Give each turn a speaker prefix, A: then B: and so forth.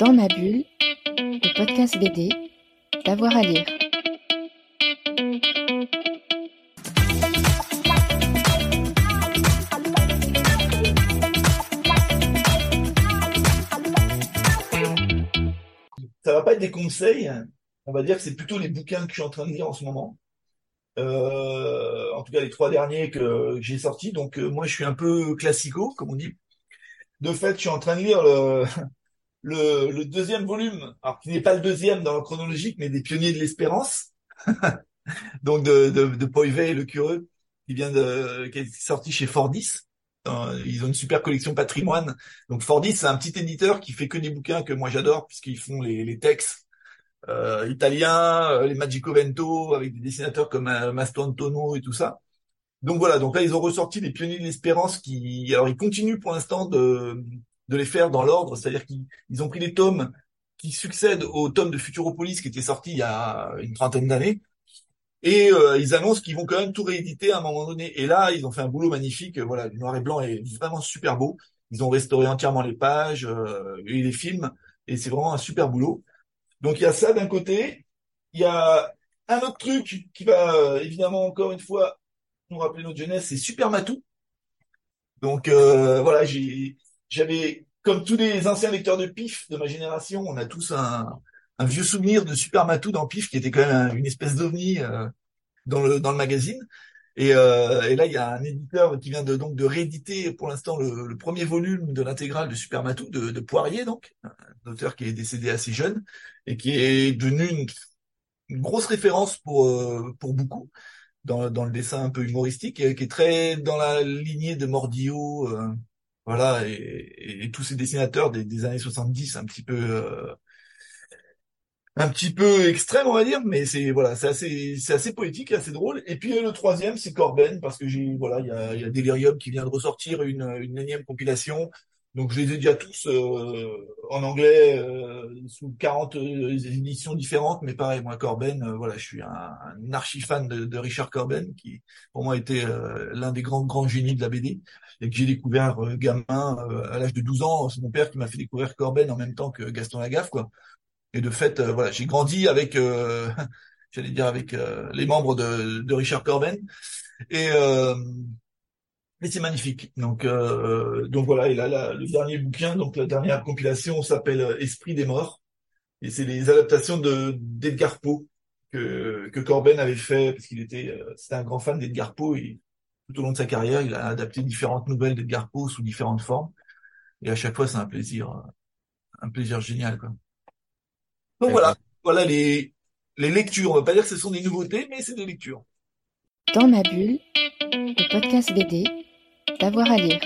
A: Dans ma bulle, le podcast BD, d'avoir à lire.
B: Ça va pas être des conseils, on va dire que c'est plutôt les bouquins que je suis en train de lire en ce moment. Euh, en tout cas les trois derniers que j'ai sortis. Donc euh, moi je suis un peu classico, comme on dit. De fait, je suis en train de lire le, le, le deuxième volume, alors qui n'est pas le deuxième dans la chronologique, mais des pionniers de l'espérance. Donc de, de, de Poivey, le curieux, qui vient de, qui est sorti chez Fordis. Euh, ils ont une super collection patrimoine. Donc Fordis, c'est un petit éditeur qui fait que des bouquins que moi j'adore, puisqu'ils font les, les textes euh, italiens, euh, les Magico Vento, avec des dessinateurs comme euh, Mastro Antono et tout ça. Donc voilà, donc là ils ont ressorti les pionniers de l'espérance qui, alors ils continuent pour l'instant de, de les faire dans l'ordre, c'est-à-dire qu'ils ils ont pris les tomes qui succèdent aux tomes de Futuropolis qui étaient sortis il y a une trentaine d'années, et euh, ils annoncent qu'ils vont quand même tout rééditer à un moment donné. Et là, ils ont fait un boulot magnifique, voilà, le noir et blanc est vraiment super beau. Ils ont restauré entièrement les pages euh, et les films, et c'est vraiment un super boulot. Donc il y a ça d'un côté, il y a un autre truc qui va euh, évidemment encore une fois nous rappeler notre jeunesse, c'est Super Matou. Donc euh, voilà, j'ai j'avais comme tous les anciens lecteurs de Pif de ma génération, on a tous un, vieux souvenir de Super Matou dans Pif qui était quand même un- une espèce d'ovni euh, dans le dans le magazine. Et, euh, et là, il y a un éditeur qui vient de donc de rééditer pour l'instant le, premier volume de l'intégrale de Super Matou de, Poirier, donc un auteur qui est décédé assez jeune et qui est devenu une, grosse référence pour euh, pour beaucoup dans, le dessin un peu humoristique, qui est très dans la lignée de Mordio, euh, voilà, et, et- tous ces dessinateurs des, des années 70, un petit peu euh, un petit peu extrême, on va dire, mais c'est voilà, c'est assez, c'est assez poétique, assez drôle. Et puis le troisième, c'est Corben, parce que j'ai voilà, il y a, y a Delirium qui vient de ressortir une, une énième compilation. Donc je les ai déjà tous euh, en anglais euh, sous 40 éditions différentes, mais pareil, moi Corben, euh, voilà, je suis un, archi fan de, Richard Corben, qui pour moi était euh, l'un des grands grands génies de la BD et que j'ai découvert euh, gamin euh, à l'âge de 12 ans. C'est mon père qui m'a fait découvrir Corben en même temps que Gaston Lagaffe, quoi. Et de fait, euh, voilà, j'ai grandi avec, euh, j'allais dire avec euh, les membres de, de Richard Corben, et, euh, et c'est magnifique. Donc, euh, donc voilà. Et là, là, le dernier bouquin, donc la dernière compilation, s'appelle euh, Esprit des morts, et c'est les adaptations de d'Edgar Poe que que Corben avait fait parce qu'il était, euh, c'était un grand fan d'Edgar Poe et tout au long de sa carrière, il a adapté différentes nouvelles d'Edgar Poe sous différentes formes, et à chaque fois, c'est un plaisir, euh, un plaisir génial, quoi. Donc voilà, voilà les, les lectures. On va pas dire que ce sont des nouveautés, mais c'est des lectures.
A: Dans ma bulle, le podcast BD, d'avoir à lire.